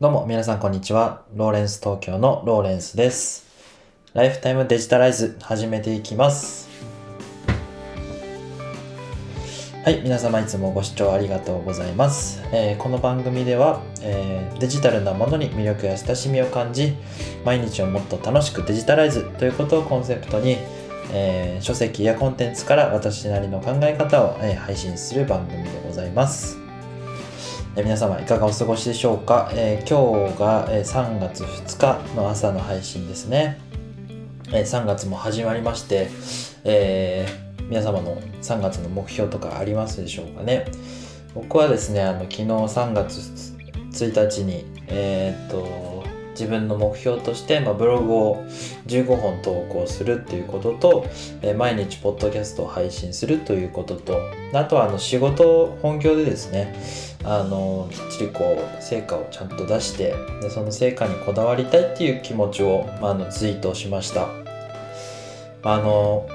どうも皆さんこんにちは。ローレンス東京のローレンスです。ライフタイムデジタライズ始めていきます。はい、皆様いつもご視聴ありがとうございます。えーこの番組では、えーデジタルなものに魅力や親しみを感じ、毎日をもっと楽しくデジタライズということをコンセプトに、えー書籍やコンテンツから私なりの考え方を、え配信する番組でございます。え皆様いかがお過ごしでしょうか、えー今日が、え3月2日の朝の配信ですね、え3月も始まりまして、えー皆様の3月の目標とかありますでしょうかね？僕はですねあの昨日3月1日にえーっと自分の目標として、まあ、ブログを15本投稿するっていうことと、え毎日ポッドキャストを配信するということとあとはあの仕事本業でですねあのきっちりこう成果をちゃんと出してでその成果にこだわりたいっていう気持ちを、まあ、のツイートしました。あの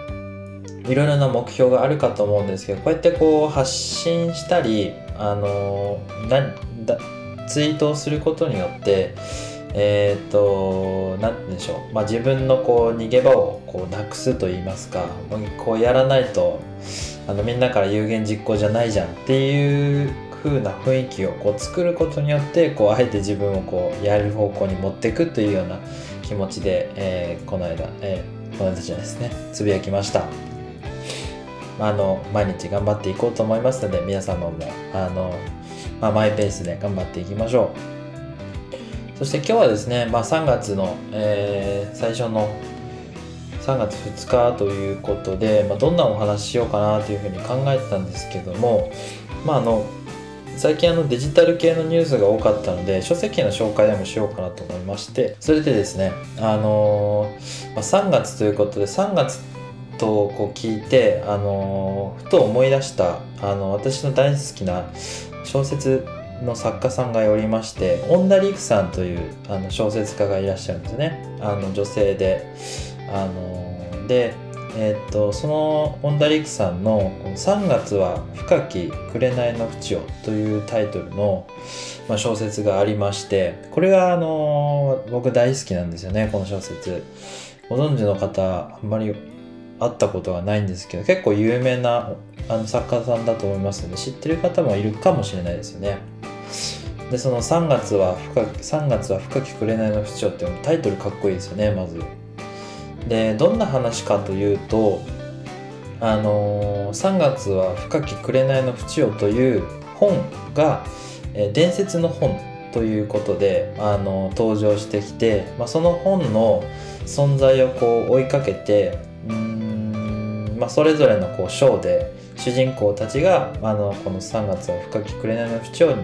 いろいろな目標があるかと思うんですけどこうやってこう発信したりあのなだツイートをすることによってえっ、と何て言うんでしょう、まあ、自分のこう逃げ場をこうなくすと言いますか。もうこうやらないとあのみんなから有言実行じゃないじゃんっていう風な雰囲気をこう作ることによってこうあえて自分をこうやる方向に持っていくというような気持ちで、えーこの間、えーこの間じゃないですね。つぶやきました。あの毎日頑張っていこうと思いますので皆様もあの、まあ、マイペースで頑張っていきましょう。そして今日はですね、まあ、3月の、えー最初の3月2日ということで、まあ、どんなお話ししようかなというふうに考えてたんですけども、まあ、あの最近あのデジタル系のニュースが多かったので書籍の紹介でもしようかなと思いましてそれでですねあのーまあ、3月ということで3月とこう聞いて、あのーふと思い出したあの私の大好きな小説の作家さんがおりまして恩田陸さんというあの小説家がいらっしゃるんですね。あの女性で。あのでえーっとその恩田陸さんの「3月は深き紅の淵を」というタイトルの、まあ、小説がありましてこれがあの僕大好きなんですよねこの小説。ご存知の方あんまり会ったことがないんですけど結構有名なあの作家さんだと思いますので知ってる方もいるかもしれないですよね。でその3月は深き3月は深き紅の淵をってタイトルかっこいいですよねまず。でどんな話かというとあのー3月は深き紅の淵をという本が、えー伝説の本ということで、あの登場してきて、まあ、その本の存在をこう追いかけてまあ、それぞれのこう章で主人公たちがあのこの3月は深き紅の淵を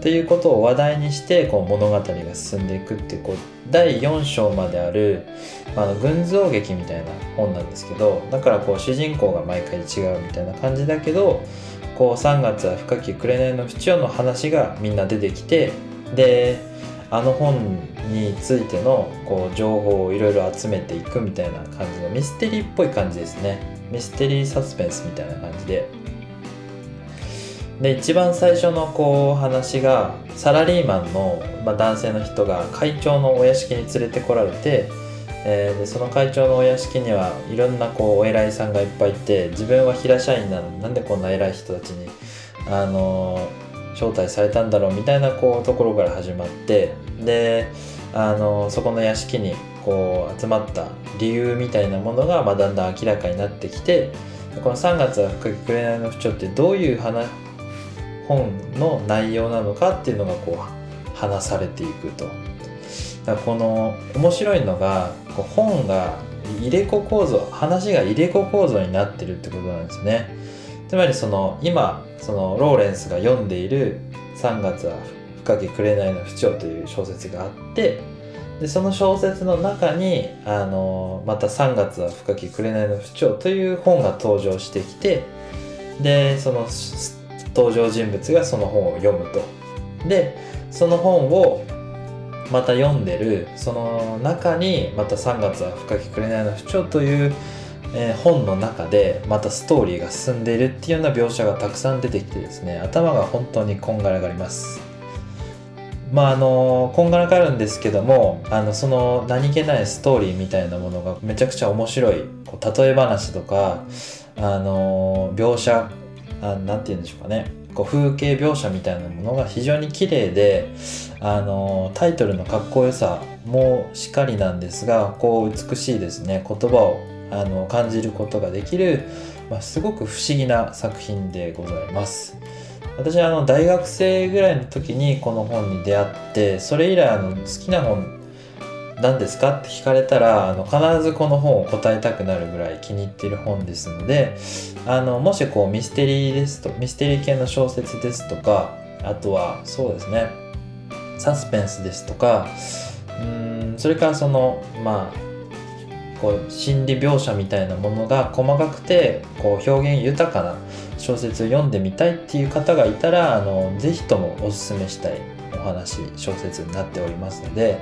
ということを話題にしてこう物語が進んでいくっていうこう第4章まであるあの群像劇みたいな本なんですけどだからこう主人公が毎回違うみたいな感じだけどこう3月は深き紅の淵をの話がみんな出てきてであの本についてのこう情報をいろいろ集めていくみたいな感じのミステリーっぽい感じですね。ミステリーサスペンスみたいな感じで。で一番最初のこう話がサラリーマンの、まあ、男性の人が会長のお屋敷に連れてこられて、えーでその会長のお屋敷にはいろんなこうお偉いさんがいっぱいいて自分は平社員なのになんでこんな偉い人たちに、あのー招待されたんだろうみたいなこうところから始まってで、あのそこの屋敷にこう集まった理由みたいなものが、まあ、だんだん明らかになってきてこの3月は深き紅の淵ってどういう話本の内容なのかっていうのがこう話されていくと。だからこの面白いのがこう本が入れ子構造話が入れ子構造になってるってことなんですね。つまりその今そのローレンスが読んでいる「3月は深き紅の淵を」という小説があってでその小説の中にあのまた「3月は深き紅の淵を」という本が登場してきてでその登場人物がその本を読むと。でその本をまた読んでるその中にまた3月は深き紅の淵をという、えー本の中でまたストーリーが進んでいるっていうような描写がたくさん出てきてですね頭が本当にこんがらがります。まああのこんがらがるんですけどもあのその何気ないストーリーみたいなものがめちゃくちゃ面白いこう例え話とかあの描写あなんて言うんでしょうかね。こう風景描写みたいなものが非常に綺麗であのタイトルのかっこよさもしかりなんですがこう美しいですね言葉をあの感じることができる、まあ、すごく不思議な作品でございます。私はあの大学生ぐらいの時にこの本に出会ってそれ以来あの好きな本何ですか？って聞かれたらあの必ずこの本を答えたくなるぐらい気に入っている本ですのであのもしこうミステリーですとミステリー系の小説ですとかあとはそうですねサスペンスですとかうんそれからそのまあこう心理描写みたいなものが細かくてこう表現豊かな小説を読んでみたいっていう方がいたらあのぜひともおすすめしたいお話小説になっておりますので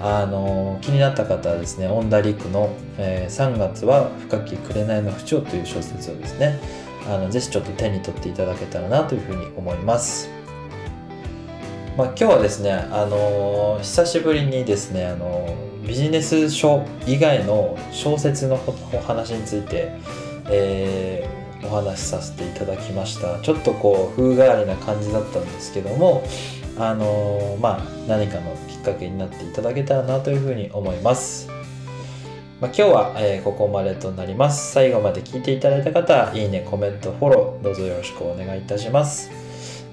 あの気になった方はですね恩田陸の、えー、3月は深き紅の不調」という小説をですねあのぜひちょっと手に取っていただけたらなというふうに思います。まあ、今日はですね、あのー、久しぶりにですね、あのー、ビジネス書以外の小説のお話について、えー、お話しさせていただきましたちょっとこう風変わりな感じだったんですけどもあのまあ何かのきっかけになっていただけたらなというふうに思います。まあ、今日は、え、ここまでとなります。最後まで聞いていただいた方、いいね、コメント、フォロー、どうぞよろしくお願いいたします。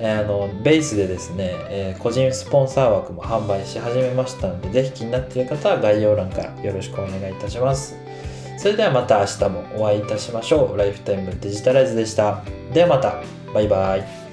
あのベースでですね、えー、個人スポンサー枠も販売し始めましたので、是非気になっている方は概要欄からよろしくお願いいたします。それではまた明日もお会いいたしましょう。ライフタイムデジタライズでした。ではまた。バイバイ。